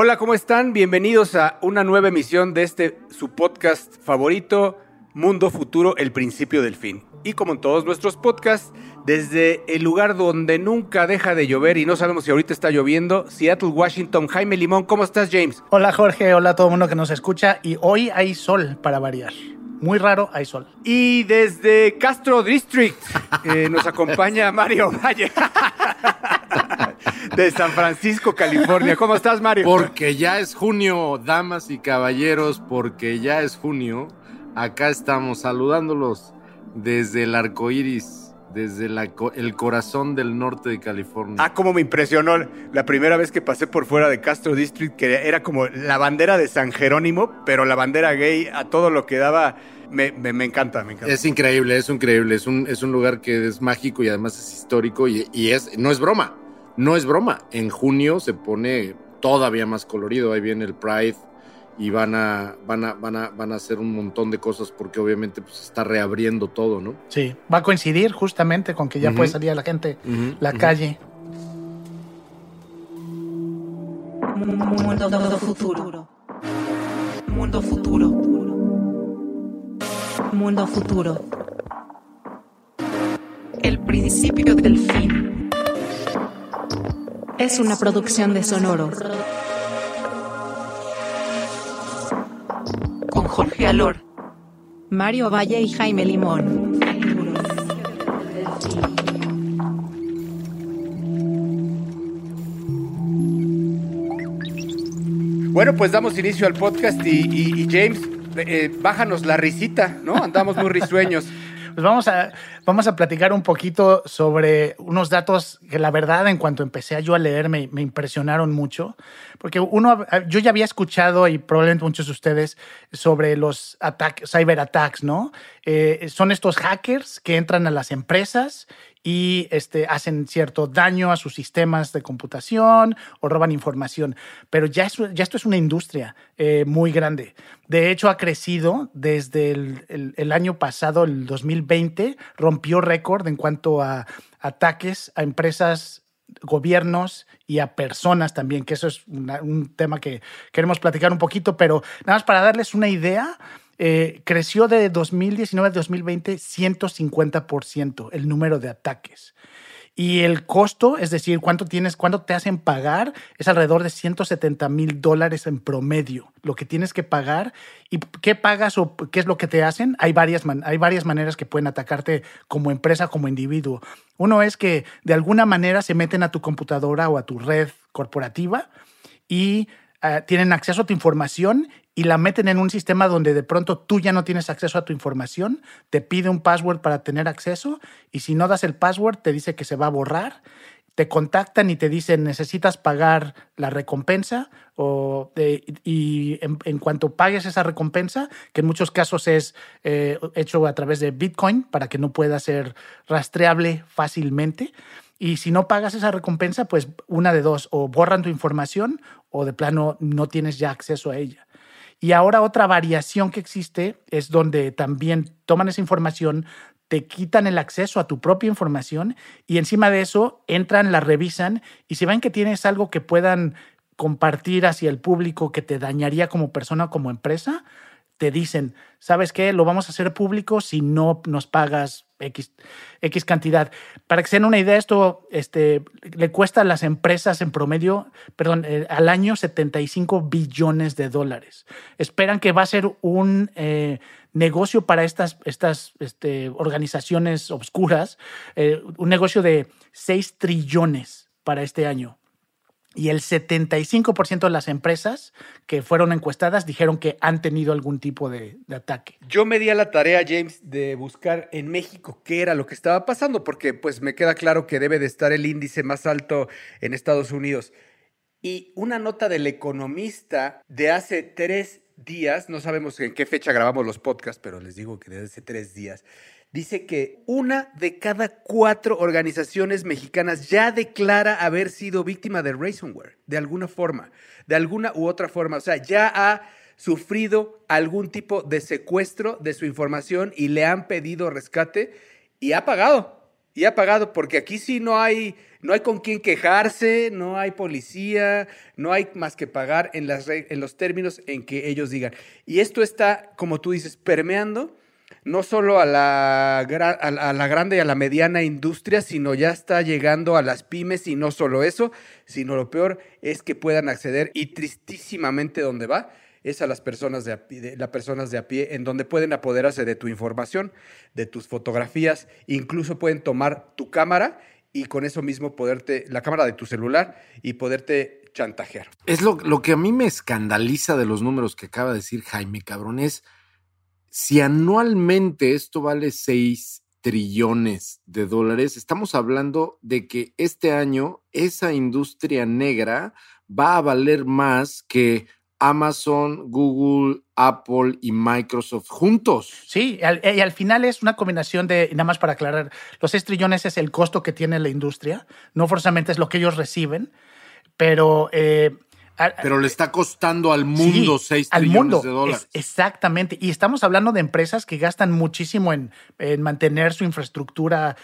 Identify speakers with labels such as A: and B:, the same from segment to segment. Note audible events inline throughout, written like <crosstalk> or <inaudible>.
A: Hola, ¿cómo están? Bienvenidos a una nueva emisión de este su podcast favorito, Mundo Futuro, el principio del fin. Y como en todos nuestros podcasts, desde el lugar donde nunca deja de llover y no sabemos si ahorita está lloviendo, Seattle, Washington. Jaime Limón, ¿cómo estás, James?
B: Hola, Jorge. Hola a todo el mundo que nos escucha. Y hoy hay sol para variar. Muy raro, hay sol.
A: Y desde Castro District eh, nos acompaña Mario Valle. <laughs> de San Francisco, California. ¿Cómo estás, Mario?
C: Porque ya es junio, damas y caballeros, porque ya es junio. Acá estamos saludándolos desde el arco iris, desde el corazón del norte de California.
A: Ah, cómo me impresionó la primera vez que pasé por fuera de Castro District, que era como la bandera de San Jerónimo, pero la bandera gay a todo lo que daba. Me, encanta, me encanta.
C: Es increíble, es increíble. Es un, es un lugar que es mágico y además es histórico y, y es, no es broma. No es broma. En junio se pone todavía más colorido. Ahí viene el Pride y van a, van a, van a, van a hacer un montón de cosas porque obviamente pues está reabriendo todo, ¿no?
B: Sí, va a coincidir justamente con que ya puede salir a la gente la calle.
D: Mundo futuro. Mundo futuro. Mundo futuro. El principio del fin. Es una producción de Sonoro. Jorge Alor, Mario Valle y Jaime Limón.
A: Bueno, pues damos inicio al podcast y, James, eh, bájanos la risita, ¿no? Andamos muy risueños. <laughs>
B: Pues vamos a, vamos a platicar un poquito sobre unos datos que la verdad en cuanto empecé yo a leer me, me impresionaron mucho, porque uno, yo ya había escuchado y probablemente muchos de ustedes sobre los ataques, cyber attacks, ¿no? Eh, son estos hackers que entran a las empresas y este, hacen cierto daño a sus sistemas de computación o roban información. Pero ya, esto es una industria eh, muy grande. De hecho, ha crecido desde el, año pasado, el 2020, rompió récord en cuanto a ataques a empresas gobiernos y a personas también, que eso es un tema que queremos platicar un poquito, pero nada más para darles una idea, eh, creció de 2019 a 2020 150% el número de ataques. Y el costo, es decir, cuánto tienes, cuánto te hacen pagar, es alrededor de 170 mil dólares en promedio, lo que tienes que pagar. ¿Y qué pagas o qué es lo que te hacen? Hay varias, hay varias maneras que pueden atacarte como empresa, como individuo. Uno es que de alguna manera se meten a tu computadora o a tu red corporativa y eh, tienen acceso a tu información y la meten en un sistema donde de pronto tú ya no tienes acceso a tu información, te pide un password para tener acceso y si no das el password te dice que se va a borrar, te contactan y te dicen necesitas pagar la recompensa o y en, cuanto pagues esa recompensa, que en muchos casos es eh, hecho a través de Bitcoin para que no pueda ser rastreable fácilmente. Y si no pagas esa recompensa, pues una de dos, o borran tu información o de plano no tienes ya acceso a ella. Y ahora otra variación que existe es donde también toman esa información, te quitan el acceso a tu propia información y encima de eso entran, la revisan y si ven que tienes algo que puedan compartir hacia el público que te dañaría como persona o como empresa, te dicen, ¿sabes qué? Lo vamos a hacer público si no nos pagas X, X cantidad. Para que se den una idea, esto este, le cuesta a las empresas en promedio, perdón, eh, al año 75 billones de dólares. Esperan que va a ser un eh, negocio para estas, estas este, organizaciones obscuras, eh, un negocio de 6 trillones para este año. Y el 75% de las empresas que fueron encuestadas dijeron que han tenido algún tipo de, ataque.
A: Yo me di a la tarea, James, de buscar en México qué era lo que estaba pasando, porque pues me queda claro que debe de estar el índice más alto en Estados Unidos. Y una nota del economista de hace tres días, no sabemos en qué fecha grabamos los podcasts, pero les digo que desde hace tres días, dice que una de cada cuatro organizaciones mexicanas ya declara haber sido víctima de ransomware, de alguna forma, de alguna u otra forma. O sea, ya ha sufrido algún tipo de secuestro de su información y le han pedido rescate y ha pagado. y ha pagado, porque aquí sí no hay, no hay con quién quejarse, no hay policía, no hay más que pagar en, las, en los términos en que ellos digan. Y esto está, como tú dices, permeando no solo a la, a la grande y a la mediana industria, sino ya está llegando a las pymes y no solo eso, sino lo peor es que puedan acceder y tristísimamente donde va es a las personas de, a pie, las personas de a pie, en donde pueden apoderarse de tu información, de tus fotografías, incluso pueden tomar tu cámara y con eso mismo poderte, la cámara de tu celular y poderte chantajear.
C: Es lo, lo que a mí me escandaliza de los números que acaba de decir Jaime, cabrón, es si anualmente esto vale 6 trillones de dólares, estamos hablando de que este año esa industria negra va a valer más que Amazon, Google, Apple y Microsoft juntos.
B: Sí, y al, final es una combinación de, nada más para aclarar, los 6 trillones es el costo que tiene la industria, no forzosamente es lo que ellos reciben, pero... Eh,
C: pero le está costando al mundo 6 trillones de dólares.
B: exactamente. Y estamos hablando de empresas que gastan muchísimo en, mantener su infraestructura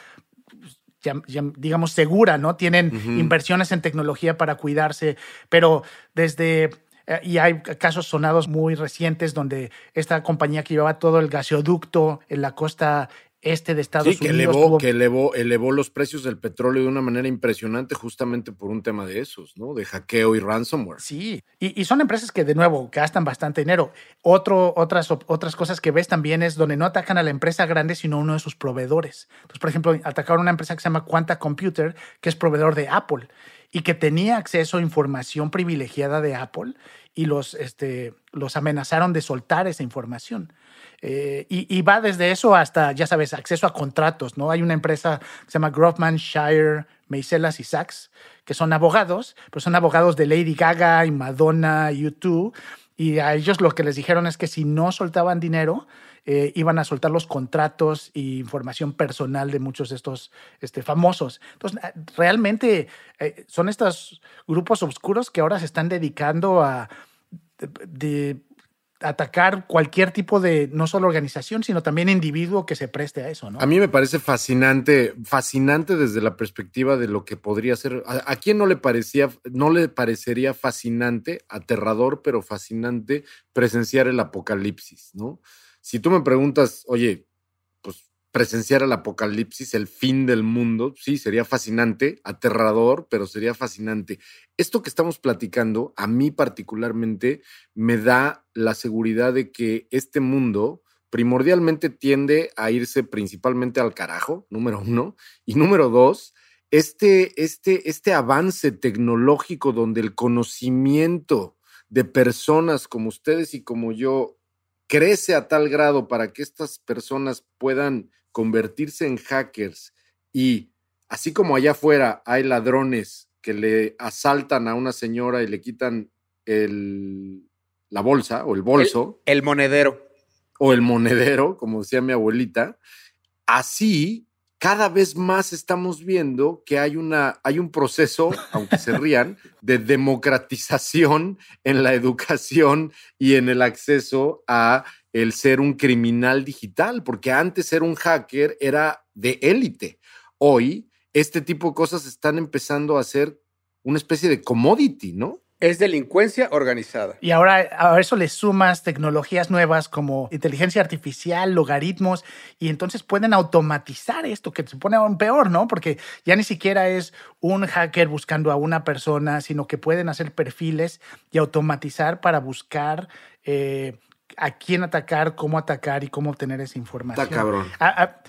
B: digamos, segura, ¿no? Tienen inversiones en tecnología para cuidarse, pero desde eh, y hay casos sonados muy recientes donde esta compañía que llevaba todo el gasoducto en la costa este de Estados
C: que
B: Unidos.
C: Elevó, Que elevó, elevó los precios del petróleo de una manera impresionante justamente por un tema de esos, ¿no? De hackeo y ransomware.
B: Sí, y, son empresas que de nuevo gastan bastante dinero. Otro, otras, otras cosas que ves también es donde no atacan a la empresa grande, sino a uno de sus proveedores. Entonces, por ejemplo, atacaron una empresa que se llama Quanta Computer, que es proveedor de Apple y que tenía acceso a información privilegiada de Apple y los, este, los amenazaron de soltar esa información. Eh, y, va desde eso hasta, ya sabes, acceso a contratos, ¿no? Hay una empresa que se llama Grofman, Shire, Meiselas y Sachs, que son abogados, pero son abogados de Lady Gaga y Madonna, YouTube, y a ellos lo que les dijeron es que si no soltaban dinero, eh, iban a soltar los contratos e información personal de muchos de estos este, famosos. Entonces, realmente eh, son estos grupos oscuros que ahora se están dedicando a atacar cualquier tipo de, no solo organización, sino también individuo que se preste a eso, ¿no?
C: A mí me parece fascinante, fascinante desde la perspectiva de lo que podría ser. ¿A, quién no le parecía, no le parecería fascinante, aterrador, pero fascinante presenciar el apocalipsis, ¿no? Si tú me preguntas, oye, presenciar el apocalipsis, el fin del mundo, sí, sería fascinante, aterrador, pero sería fascinante. Esto que estamos platicando, a mí particularmente, me da la seguridad de que este mundo primordialmente tiende a irse principalmente al carajo, número uno, y número dos, este, este, este avance tecnológico donde el conocimiento de personas como ustedes y como yo crece a tal grado para que estas personas puedan convertirse en hackers y así como allá afuera hay ladrones que le asaltan a una señora y le quitan el, la bolsa o el bolso.
A: El, monedero.
C: O el monedero, como decía mi abuelita. Así, cada vez más estamos viendo que hay, una, hay un proceso, aunque se rían, <laughs> de democratización en la educación y en el acceso a el ser un criminal digital, porque antes ser un hacker era de élite. Hoy, este tipo de cosas están empezando a ser una especie de commodity, ¿no?
A: Es delincuencia organizada.
B: Y ahora a eso le sumas tecnologías nuevas como inteligencia artificial, logaritmos, y entonces pueden automatizar esto, que se pone aún peor, ¿no? Porque ya ni siquiera es un hacker buscando a una persona, sino que pueden hacer perfiles y automatizar para buscar eh, a quién atacar, cómo atacar y cómo obtener esa información.
C: Está cabrón.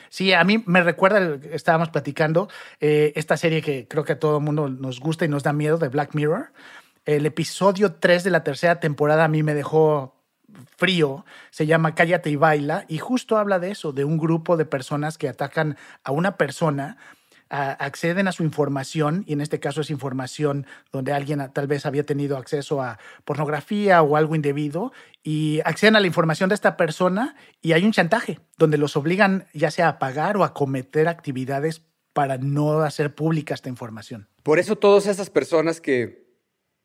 B: sí, a mí me recuerda, estábamos platicando, eh, esta serie que creo que a todo el mundo nos gusta y nos da miedo, de Black Mirror. El episodio 3 de la tercera temporada a mí me dejó frío, se llama Cállate y Baila, y justo habla de eso, de un grupo de personas que atacan a una persona acceden a su información, y en este caso es información donde alguien tal vez había tenido acceso a pornografía o algo indebido, y acceden a la información de esta persona y hay un chantaje donde los obligan ya sea a pagar o a cometer actividades para no hacer pública esta información.
A: Por eso todas esas personas que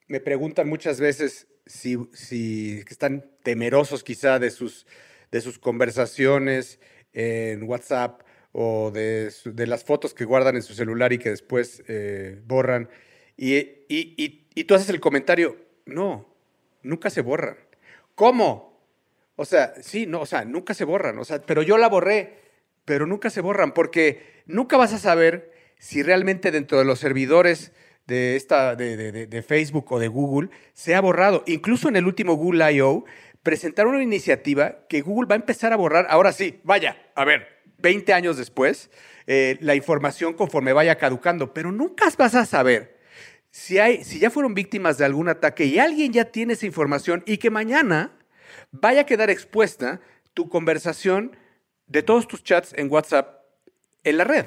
A: me preguntan muchas veces si, si están temerosos quizá de sus, de sus conversaciones en WhatsApp o de, de las fotos que guardan en su celular y que después eh, borran. Y, y- y- tú haces el comentario, no, nunca se borran. ¿Cómo? O sea, sí, no, o sea, nunca se borran. O sea, pero yo la borré, pero nunca se borran, porque nunca vas a saber si realmente dentro de los servidores de, esta, de- de- de Facebook o de Google se ha borrado. Incluso en el último Google I.O. presentaron una iniciativa que Google va a empezar a borrar. Ahora sí, vaya, a ver, 20 años después, eh, la información conforme vaya caducando, pero nunca vas a saber si, hay, si ya fueron víctimas de algún ataque y alguien ya tiene esa información y que mañana vaya a quedar expuesta tu conversación de todos tus chats en WhatsApp en la red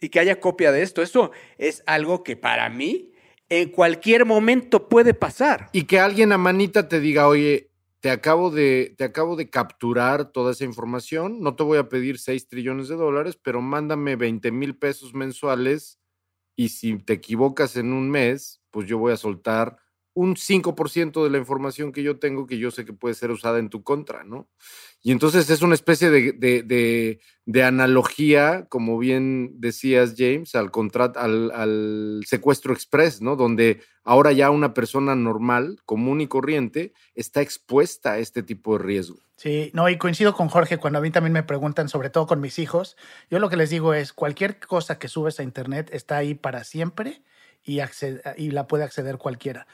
A: y que haya copia de esto. Eso es algo que para mí en cualquier momento puede pasar.
C: Y que alguien a manita te diga, oye, te acabo de, te acabo de capturar toda esa información, no te voy a pedir 6 trillones de dólares, pero mándame 20 mil pesos mensuales y si te equivocas en un mes, pues yo voy a soltar un 5% de la información que yo tengo que yo sé que puede ser usada en tu contra, ¿no? Y entonces es una especie de, de- de- analogía, como bien decías, James, al, al, al secuestro express, ¿no? Donde ahora ya una persona normal, común y corriente, está expuesta a este tipo de riesgo.
B: Sí, no, y coincido con Jorge cuando a mí también me preguntan, sobre todo con mis hijos, yo lo que les digo es, cualquier cosa que subes a Internet está ahí para siempre y, y la puede acceder cualquiera.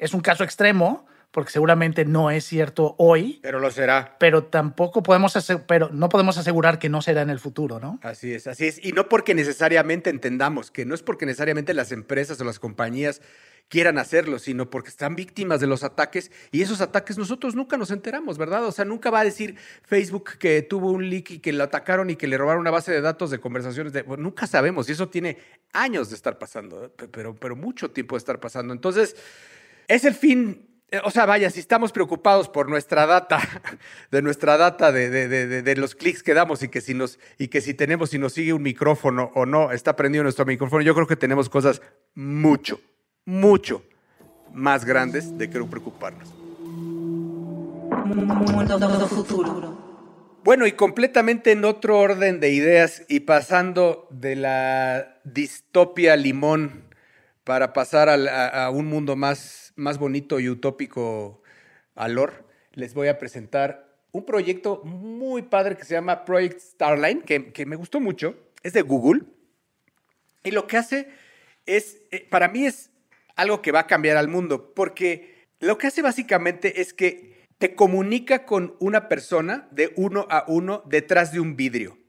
B: Es un caso extremo, porque seguramente no es cierto hoy,
A: Pero lo será.
B: pero tampoco podemos, pero no podemos asegurar que no será en el futuro, ¿no?
A: Así es, así es. Y no porque necesariamente entendamos, que no es porque necesariamente las empresas o las compañías quieran hacerlo, sino porque están víctimas de los ataques y esos ataques nosotros nunca nos enteramos, ¿verdad? O sea, nunca va a decir Facebook que tuvo un leak y que lo atacaron y que le robaron una base de datos de conversaciones. De, bueno, nunca sabemos y eso tiene años de estar pasando, pero, pero mucho tiempo de estar pasando. Entonces, es el fin. eh, O sea, vaya, si estamos preocupados por nuestra data, <laughs> de nuestra data de, de- de- de- los clics que damos y que si nos y que si tenemos, si nos sigue un micrófono o no, está prendido nuestro micrófono, yo creo que tenemos cosas mucho, mucho más grandes de que preocuparnos.
D: Mundo futuro.
A: Bueno, y completamente en otro orden de ideas y pasando de la distopia limón para pasar a un mundo más, más bonito y utópico alor, les voy a presentar un proyecto muy padre que se llama Project Starline, que, que me gustó mucho. Es de Google. Y lo que hace es, eh, para mí es algo que va a cambiar al mundo, porque lo que hace básicamente es que te comunica con una persona de uno a uno detrás de un vidrio.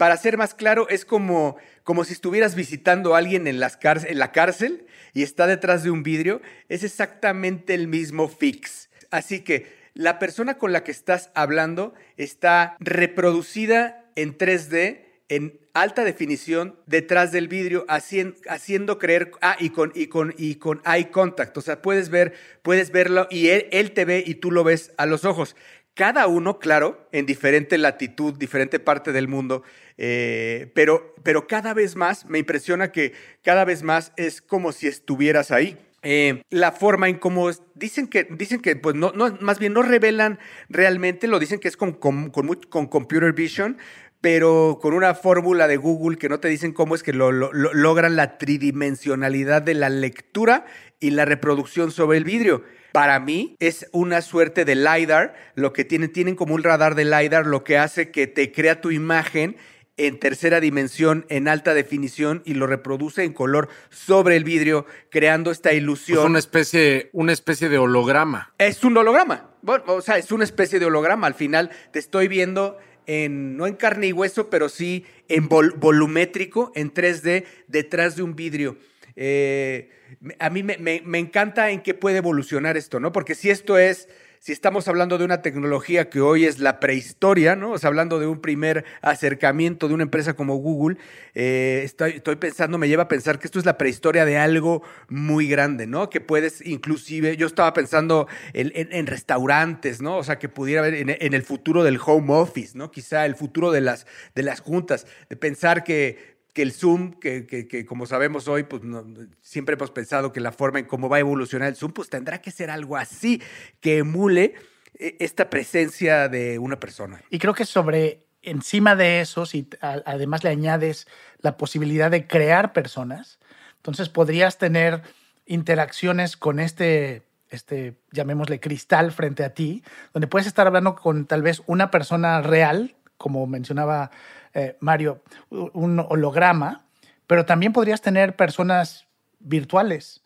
A: Para ser más claro, es como, como si estuvieras visitando a alguien en, las en la cárcel y está detrás de un vidrio. Es exactamente el mismo fix. Así que la persona con la que estás hablando está reproducida en 3D, en alta definición, detrás del vidrio, hacien- haciendo creer, ah, y con, y, con, y con eye contact. O sea, puedes ver, puedes verlo y él, él te ve y tú lo ves a los ojos. Cada uno, claro, en diferente latitud, diferente parte del mundo, eh, pero, pero cada vez más, me impresiona que cada vez más es como si estuvieras ahí. Eh, la forma en cómo dicen que dicen que pues no, no más bien no revelan realmente lo dicen que es con, con, con con computer vision pero con una fórmula de Google que no te dicen cómo es que lo- lo- logran la tridimensionalidad de la lectura y la reproducción sobre el vidrio. Para mí es una suerte de LiDAR, lo que tienen, tienen como un radar de LiDAR, lo que hace que te crea tu imagen en tercera dimensión, en alta definición, y lo reproduce en color sobre el vidrio, creando esta
C: Es
A: ilusión.
C: una especie, una especie de holograma.
A: Es un holograma. Bueno, o sea, es una especie de holograma. Al final te estoy viendo en, no en carne y hueso, pero sí en vol- volumétrico, en 3D, detrás de un vidrio. Eh, a mí me, encanta en qué puede evolucionar esto, ¿no? Porque si esto es, si estamos hablando de una tecnología que hoy es la prehistoria, ¿no? O sea, hablando de un primer acercamiento de una empresa como Google, eh, estoy, pensando, me lleva a pensar que esto es la prehistoria de algo muy grande, ¿no? Que puedes inclusive, yo estaba pensando en, en- en restaurantes, ¿no? O sea, que pudiera haber en, en el futuro del home office, ¿no? Quizá el futuro de las, de las juntas, de pensar que, que el Zoom, que, que- que como sabemos hoy, pues no- siempre hemos pensado que la forma en cómo va a evolucionar el Zoom, pues tendrá que ser algo así, que emule eh, esta presencia de una persona.
B: Y creo que sobre encima de eso, si además le añades la posibilidad de crear personas, entonces podrías tener interacciones con este, este, llamémosle cristal frente a ti, donde puedes estar hablando con tal vez una persona real, como mencionaba eh, Mario, un holograma, pero también podrías tener personas virtuales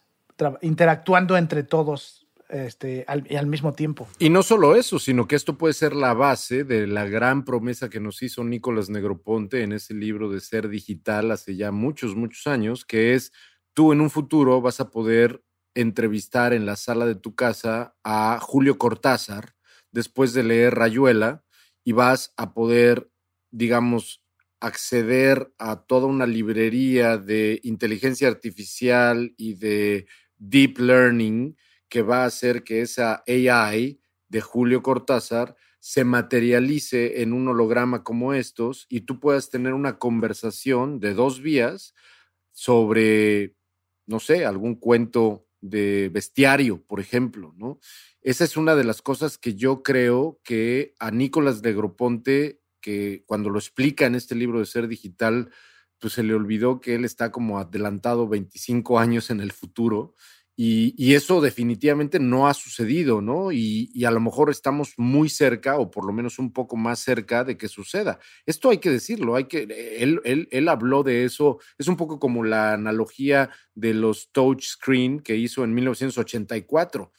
B: interactuando entre todos este, al, al, mismo tiempo.
C: Y no solo eso, sino que esto puede ser la base de la gran promesa que nos hizo Nicolás Negroponte en ese libro de Ser Digital hace ya muchos, muchos años, que es tú en un futuro vas a poder entrevistar en la sala de tu casa a Julio Cortázar después de leer Rayuela y vas a poder, digamos, acceder a toda una librería de inteligencia artificial y de deep learning que va a hacer que esa AI de Julio Cortázar se materialice en un holograma como estos y tú puedas tener una conversación de dos vías sobre, no sé, algún cuento de bestiario, por ejemplo, ¿no? Esa es una de las cosas que yo creo que a Nicolás de Groponte, que cuando lo explica en este libro de Ser Digital, pues se le olvidó que él está como adelantado 25 años en el futuro y, eso definitivamente no ha sucedido, ¿no? Y, a lo mejor estamos muy cerca, o por lo menos un poco más cerca de que suceda. Esto hay que decirlo, hay que, él, él, él habló de eso, es un poco como la analogía de los touchscreen que hizo en 1984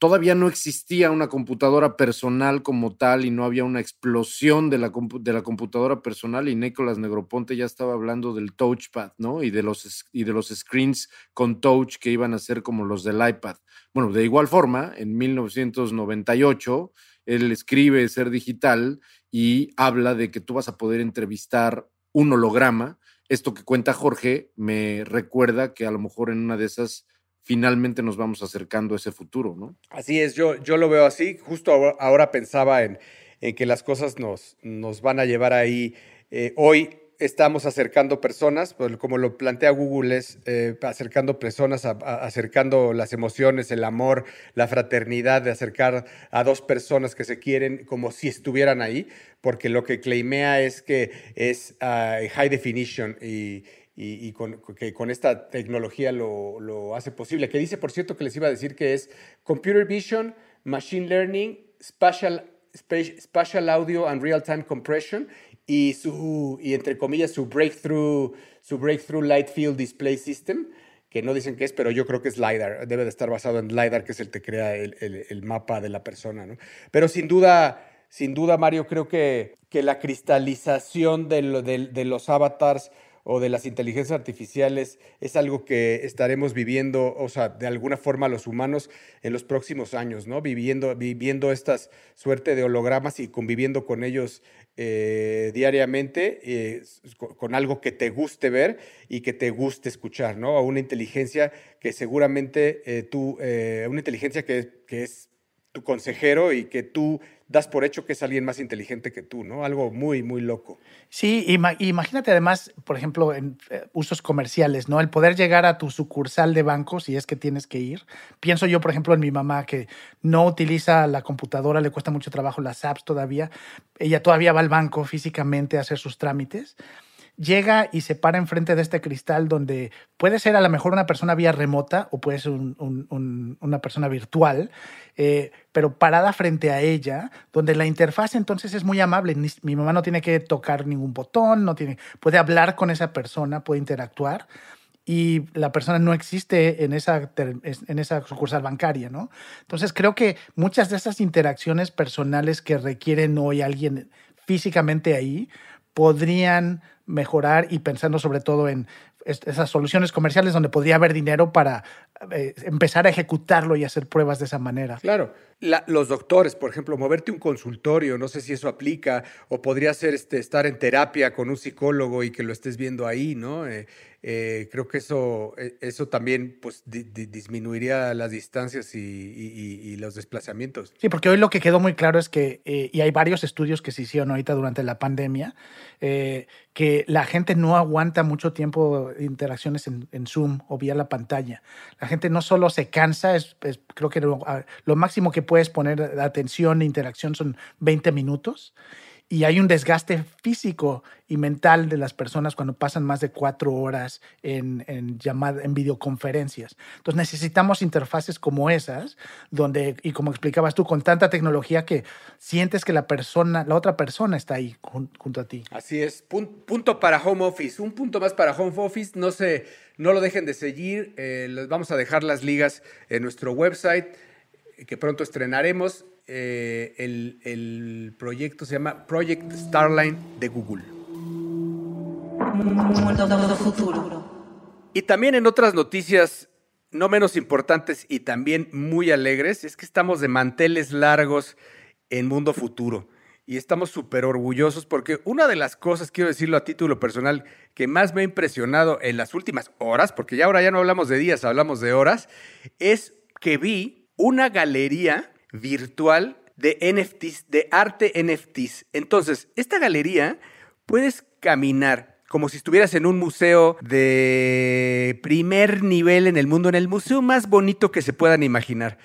C: todavía no existía una computadora personal como tal y no había una explosión de la, computadora personal y Nicolás Negroponte ya estaba hablando del touchpad, ¿no? Y de, los, y de los screens con touch que iban a ser como los del iPad. Bueno, de igual forma, en 1998, él escribe Ser Digital y habla de que tú vas a poder entrevistar un holograma. Esto que cuenta Jorge me recuerda que a lo mejor en una de esas finalmente nos vamos acercando a ese futuro, ¿no?
A: Así es, yo, yo lo veo así. Justo ahora, pensaba en, en, que las cosas nos, nos van a llevar ahí. Eh, hoy estamos acercando personas, pues, como lo plantea Google, es eh, acercando personas, acercando las emociones, el amor, la fraternidad, de acercar a dos personas que se quieren como si estuvieran ahí, porque lo que claimea es que es ah, high definition y, y, con, que con esta tecnología lo, hace posible. Que dice, por cierto, que les iba a decir que es Computer Vision, Machine Learning, Spatial, Spatial Audio and Real-Time Compression y, su, y entre comillas su Breakthrough, su breakthrough Light Field Display System, que no dicen qué es, pero yo creo que es LiDAR, debe de estar basado en LiDAR, que es el que crea el, mapa de la persona. ¿no? Pero sin duda... Sin duda, Mario, creo que, que la cristalización de, de los avatars o de las inteligencias artificiales es algo que estaremos viviendo, o sea, de alguna forma los humanos en los próximos años, ¿no? Viviendo, viviendo estas suerte de hologramas y conviviendo con ellos eh, diariamente, eh, con, algo que te guste ver y que te guste escuchar, ¿no? A una inteligencia que seguramente eh, tú, una inteligencia que, que es tu consejero y que tú das por hecho que es alguien más inteligente que tú, ¿no? Algo muy, muy loco.
B: Sí, imagínate además, por ejemplo, en eh, usos comerciales, ¿no? El poder llegar a tu sucursal de banco si es que tienes que ir. Pienso yo, por ejemplo, en mi mamá que no utiliza la computadora, le cuesta mucho trabajo las apps todavía. Ella todavía va al banco físicamente a hacer sus trámites llega y se para enfrente de este cristal donde puede ser a lo mejor una persona vía remota o puede ser una persona virtual, eh, pero parada frente a ella, donde la interfaz entonces es muy amable. Mi mamá no tiene que tocar ningún botón, no tiene, puede hablar con esa persona, puede interactuar y la persona no existe en esa, en esa sucursal bancaria, ¿no? Entonces creo que muchas de esas interacciones personales que requieren hoy alguien físicamente ahí podrían mejorar y pensando sobre todo en esas soluciones comerciales donde podría haber dinero para eh, empezar a ejecutarlo y hacer pruebas de esa manera.
A: Claro. los doctores, por ejemplo, moverte un consultorio, no sé si eso aplica, o podría ser este, estar en terapia con un psicólogo y que lo estés viendo ahí, ¿no? Eh, eh, creo que eso, eh, eso también pues, disminuiría las distancias y, los desplazamientos.
B: Sí, porque hoy lo que quedó muy claro es que, eh, y hay varios estudios que se hicieron ahorita durante la pandemia, que la gente no aguanta mucho tiempo de interacciones en, Zoom o vía la pantalla. La gente no solo se cansa, es, creo que lo, lo, máximo que puedes poner atención e interacción son 20 minutos y hay un desgaste físico y mental de las personas cuando pasan más de cuatro horas en, en, llamada, en videoconferencias. Entonces necesitamos interfaces como esas, donde, y como explicabas tú, con tanta tecnología que sientes que la persona, la otra persona está ahí junto a ti.
A: Así es, punto para home office, un punto más para home office, no se, no lo dejen de seguir, eh, les vamos a dejar las ligas en nuestro website que pronto estrenaremos. Eh, el, el, proyecto se llama Project Starline de Google. Y también en otras noticias no menos importantes y también muy alegres, es que estamos de manteles largos en Mundo Futuro. Y estamos súper orgullosos porque una de las cosas, quiero decirlo a título personal, que más me ha impresionado en las últimas horas, porque ya ahora ya no hablamos de días, hablamos de horas, es que vi una galería virtual de NFTs, de arte NFTs. Entonces, esta galería puedes caminar como si estuvieras en un museo de primer nivel en el mundo, en el museo más bonito que se puedan imaginar.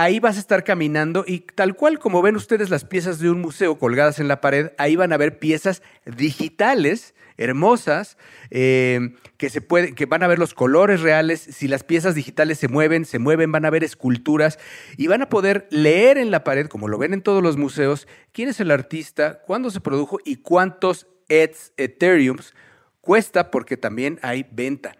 A: Ahí vas a estar caminando y tal cual como ven ustedes las piezas de un museo colgadas en la pared, ahí van a ver piezas digitales hermosas, eh, que, se puede, que van a ver los colores reales, si las piezas digitales se mueven, se mueven, van a ver esculturas y van a poder leer en la pared, como lo ven en todos los museos, quién es el artista, cuándo se produjo y cuántos ETH, Ethereums cuesta, porque también hay venta.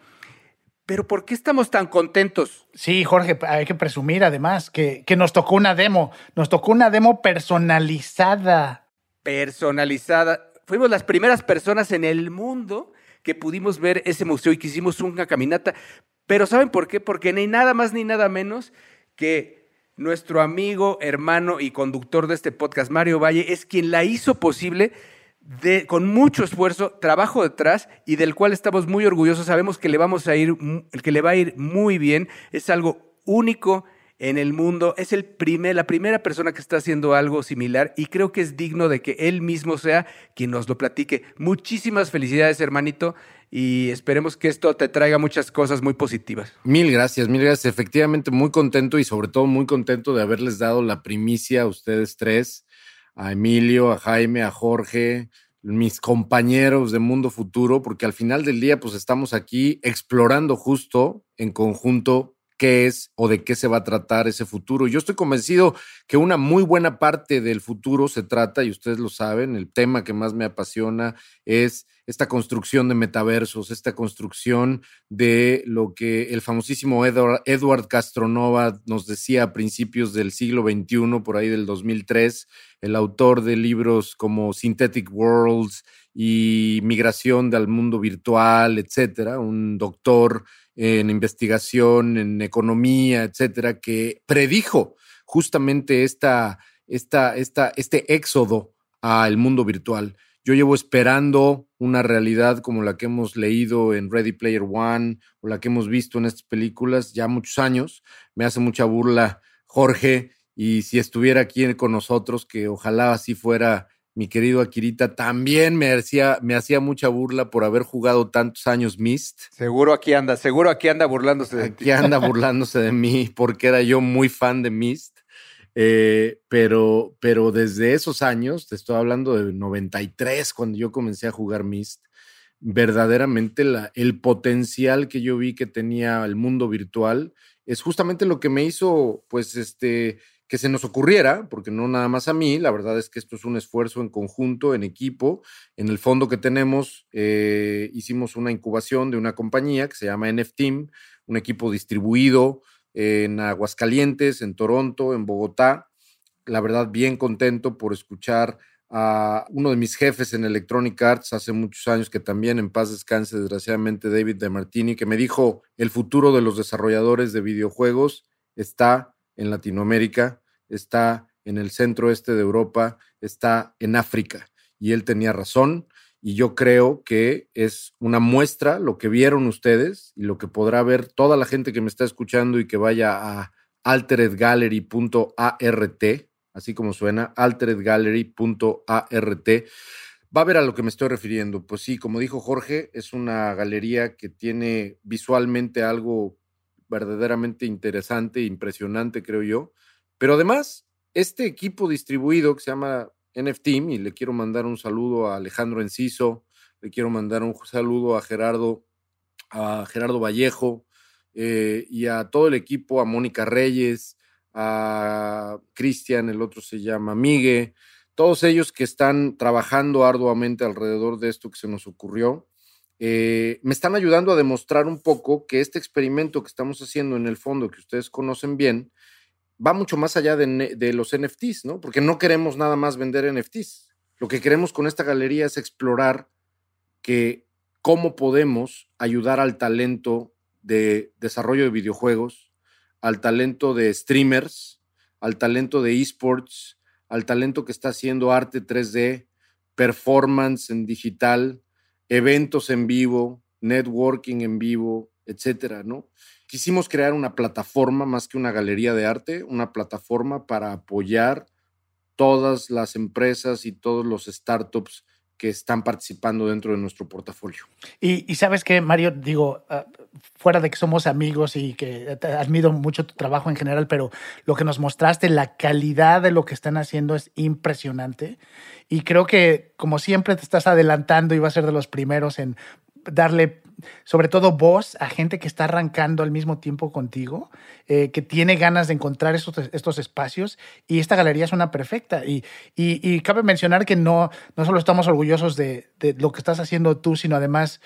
A: Pero ¿por qué estamos tan contentos?
B: Sí, Jorge, hay que presumir además que, que nos tocó una demo, nos tocó una demo personalizada.
A: Personalizada fuimos las primeras personas en el mundo que pudimos ver ese museo y que hicimos una caminata. Pero ¿saben por qué? Porque ni nada más ni nada menos que nuestro amigo, hermano y conductor de este podcast, Mario Valle, es quien la hizo posible de, con mucho esfuerzo, trabajo detrás y del cual estamos muy orgullosos. Sabemos que le vamos a ir, que le va a ir muy bien. Es algo único en el mundo. Es el primer, la primera persona que está haciendo algo similar y creo que es digno de que él mismo sea quien nos lo platique. Muchísimas felicidades, hermanito, y esperemos que esto te traiga muchas cosas muy positivas.
C: Mil gracias, mil gracias. Efectivamente, muy contento y sobre todo muy contento de haberles dado la primicia a ustedes tres, a Emilio, a Jaime, a Jorge, mis compañeros de Mundo Futuro, porque al final del día, pues estamos aquí explorando justo en conjunto qué es o de qué se va a tratar ese futuro. Yo estoy convencido que una muy buena parte del futuro se trata, y ustedes lo saben, el tema que más me apasiona es esta construcción de metaversos, esta construcción de lo que el famosísimo Edward, Edward Castronova nos decía a principios del siglo XXI, por ahí del 2003, el autor de libros como Synthetic Worlds y Migración del Mundo Virtual, etcétera, un doctor en investigación, en economía, etcétera, que predijo justamente esta, esta, esta, este éxodo al mundo virtual. Yo llevo esperando una realidad como la que hemos leído en Ready Player One o la que hemos visto en estas películas ya muchos años. Me hace mucha burla Jorge y si estuviera aquí con nosotros, que ojalá así fuera mi querido Akirita, también me hacía, me hacía mucha burla por haber jugado tantos años Mist.
A: Seguro aquí anda, seguro aquí anda burlándose de
C: aquí anda <laughs> burlándose de mí porque era yo muy fan de Mist. Eh, pero, pero desde esos años, te estoy hablando de 93, cuando yo comencé a jugar Mist, verdaderamente la, el potencial que yo vi que tenía el mundo virtual es justamente lo que me hizo, pues, este, que se nos ocurriera, porque no nada más a mí, la verdad es que esto es un esfuerzo en conjunto, en equipo. En el fondo que tenemos, eh, hicimos una incubación de una compañía que se llama NFTeam, un equipo distribuido en Aguascalientes, en Toronto, en Bogotá. La verdad, bien contento por escuchar a uno de mis jefes en Electronic Arts hace muchos años, que también en paz descanse, desgraciadamente, David de Martini, que me dijo, el futuro de los desarrolladores de videojuegos está en Latinoamérica, está en el centro este de Europa, está en África. Y él tenía razón y yo creo que es una muestra lo que vieron ustedes y lo que podrá ver toda la gente que me está escuchando y que vaya a alteredgallery.art, así como suena, alteredgallery.art. Va a ver a lo que me estoy refiriendo. Pues sí, como dijo Jorge, es una galería que tiene visualmente algo verdaderamente interesante, impresionante, creo yo. Pero además, este equipo distribuido que se llama NFT y le quiero mandar un saludo a Alejandro Enciso, le quiero mandar un saludo a Gerardo, a Gerardo Vallejo eh, y a todo el equipo, a Mónica Reyes, a Cristian, el otro se llama Migue, todos ellos que están trabajando arduamente alrededor de esto que se nos ocurrió. Eh, me están ayudando a demostrar un poco que este experimento que estamos haciendo en el fondo, que ustedes conocen bien, va mucho más allá de, de, los NFTs, ¿no? Porque no queremos nada más vender NFTs. Lo que queremos con esta galería es explorar que cómo podemos ayudar al talento de desarrollo de videojuegos, al talento de streamers, al talento de esports, al talento que está haciendo arte 3D, performance en digital, eventos en vivo, networking en vivo, etcétera, ¿no? Quisimos crear una plataforma más que una galería de arte, una plataforma para apoyar todas las empresas y todos los startups que están participando dentro de nuestro portafolio.
B: Y, sabes que, Mario, digo, ah, fuera de que somos amigos y que admiro mucho tu trabajo en general, pero lo que nos mostraste, la calidad de lo que están haciendo es impresionante. Y creo que, como siempre, te estás adelantando y vas a ser de los primeros en darle sobre todo voz a gente que está arrancando al mismo tiempo contigo, eh, que tiene ganas de encontrar estos, estos espacios y esta galería es una perfecta. Y, y, cabe mencionar que no, no solo estamos orgullosos de, de, lo que estás haciendo tú, sino además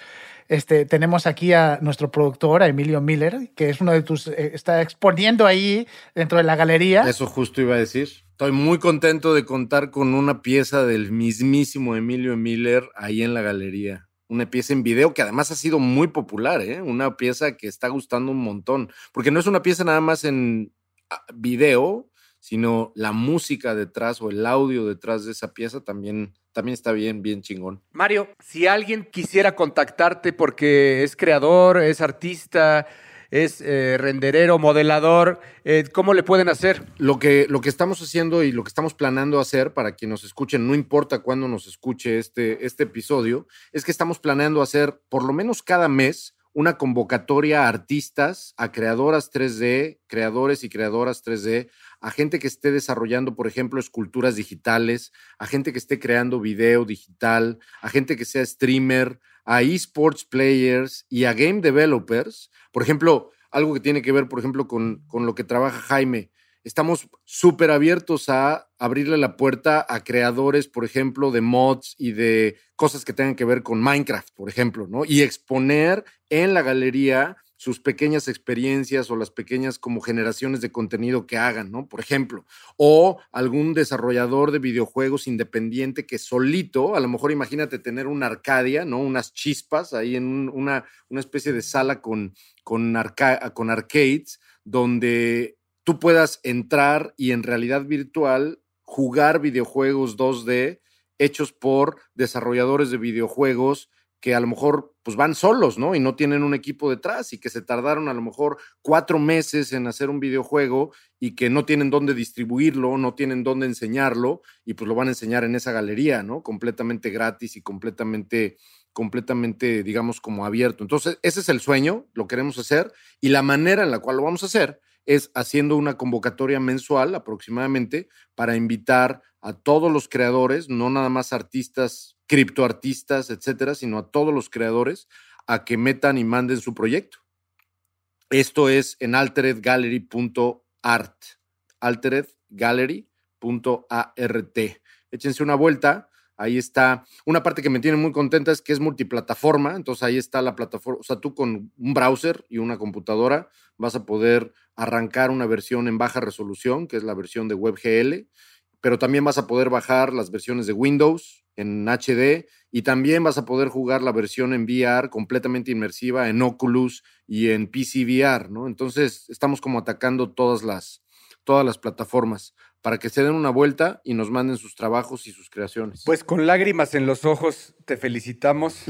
B: este, tenemos aquí a nuestro productor, a Emilio Miller, que es uno de tus, eh, está exponiendo ahí dentro de la galería.
C: Eso justo iba a decir. Estoy muy contento de contar con una pieza del mismísimo Emilio Miller ahí en la galería una pieza en video que además ha sido muy popular, ¿eh? una pieza que está gustando un montón, porque no es una pieza nada más en ah, video, sino la música detrás o el audio detrás de esa pieza también, también está bien, bien chingón.
A: Mario, si alguien quisiera contactarte porque es creador, es artista, es eh, renderero, modelador, eh, ¿cómo le pueden hacer?
C: Lo que, lo que estamos haciendo y lo que estamos planeando hacer para quien nos escuchen, no importa cuándo nos escuche este, este episodio, es que estamos planeando hacer por lo menos cada mes una convocatoria a artistas, a creadoras 3D, creadores y creadoras 3D, a gente que esté desarrollando, por ejemplo, esculturas digitales, a gente que esté creando video digital, a gente que sea streamer, a esports players y a game developers. Por ejemplo, algo que tiene que ver, por ejemplo, con, con lo que trabaja Jaime. Estamos súper abiertos a abrirle la puerta a creadores, por ejemplo, de mods y de cosas que tengan que ver con Minecraft, por ejemplo, ¿no? Y exponer en la galería sus pequeñas experiencias o las pequeñas como generaciones de contenido que hagan, ¿no? Por ejemplo, o algún desarrollador de videojuegos independiente que solito, a lo mejor imagínate tener una Arcadia, ¿no? Unas chispas ahí en una, una, especie de sala con, con, con arcades, donde tú puedas entrar y en realidad virtual jugar videojuegos 2D hechos por desarrolladores de videojuegos que a lo mejor pues van solos, ¿no? Y no tienen un equipo detrás y que se tardaron a lo mejor cuatro meses en hacer un videojuego y que no tienen dónde distribuirlo, no tienen dónde enseñarlo y pues lo van a enseñar en esa galería, ¿no? Completamente gratis y completamente, completamente, digamos, como abierto. Entonces, ese es el sueño, lo queremos hacer y la manera en la cual lo vamos a hacer es haciendo una convocatoria mensual aproximadamente para invitar a todos los creadores, no nada más artistas criptoartistas, etcétera, sino a todos los creadores a que metan y manden su proyecto. Esto es en alteredgallery.art, alteredgallery.art. Échense una vuelta. Ahí está. Una parte que me tiene muy contenta es que es multiplataforma. Entonces ahí está la plataforma. O sea, tú con un browser y una computadora vas a poder arrancar una versión en baja resolución, que es la versión de WebGL, pero también vas a poder bajar las versiones de Windows, en HD y también vas a poder jugar la versión en VR completamente inmersiva en Oculus y en PC VR, ¿no? Entonces estamos como atacando todas las, todas las plataformas para que se den una vuelta y nos manden sus trabajos y sus creaciones.
A: Pues con lágrimas en los ojos te felicitamos.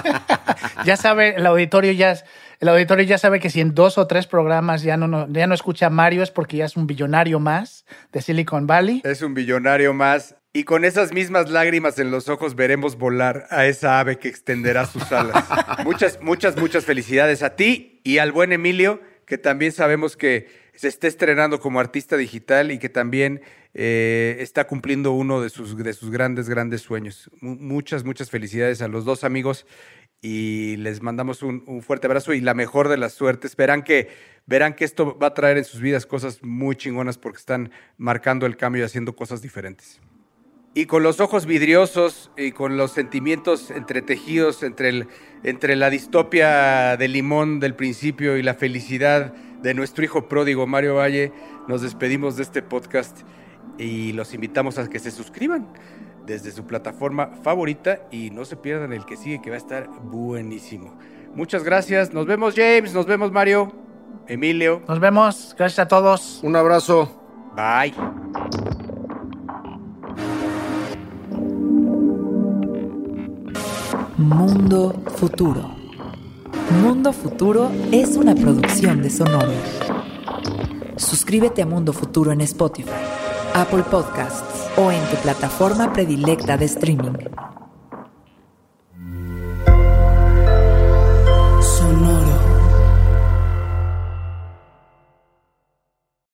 A: <laughs>
B: ya sabe, el auditorio ya, el auditorio ya sabe que si en dos o tres programas ya no, ya no escucha a Mario es porque ya es un billonario más de Silicon Valley.
A: Es un billonario más y con esas mismas lágrimas en los ojos veremos volar a esa ave que extenderá sus alas. <laughs> muchas, muchas, muchas felicidades a ti y al buen Emilio, que también sabemos que se esté estrenando como artista digital y que también eh, está cumpliendo uno de sus, de sus grandes, grandes sueños. muchas, muchas felicidades a los dos amigos y les mandamos un, fuerte abrazo y la mejor de las suertes. Verán que, verán que esto va a traer en sus vidas cosas muy chingonas porque están marcando el cambio y haciendo cosas diferentes. Y con los ojos vidriosos y con los sentimientos entretejidos entre, el, entre la distopia de limón del principio y la felicidad de nuestro hijo pródigo Mario Valle, nos despedimos de este podcast y los invitamos a que se suscriban desde su plataforma favorita y no se pierdan el que sigue que va a estar buenísimo. Muchas gracias, nos vemos James, nos vemos Mario, Emilio.
B: Nos vemos, gracias a todos.
C: Un abrazo.
A: Bye.
E: Mundo Futuro. Mundo Futuro es una producción de Sonoro. Suscríbete a Mundo Futuro en Spotify, Apple Podcasts o en tu plataforma predilecta de streaming.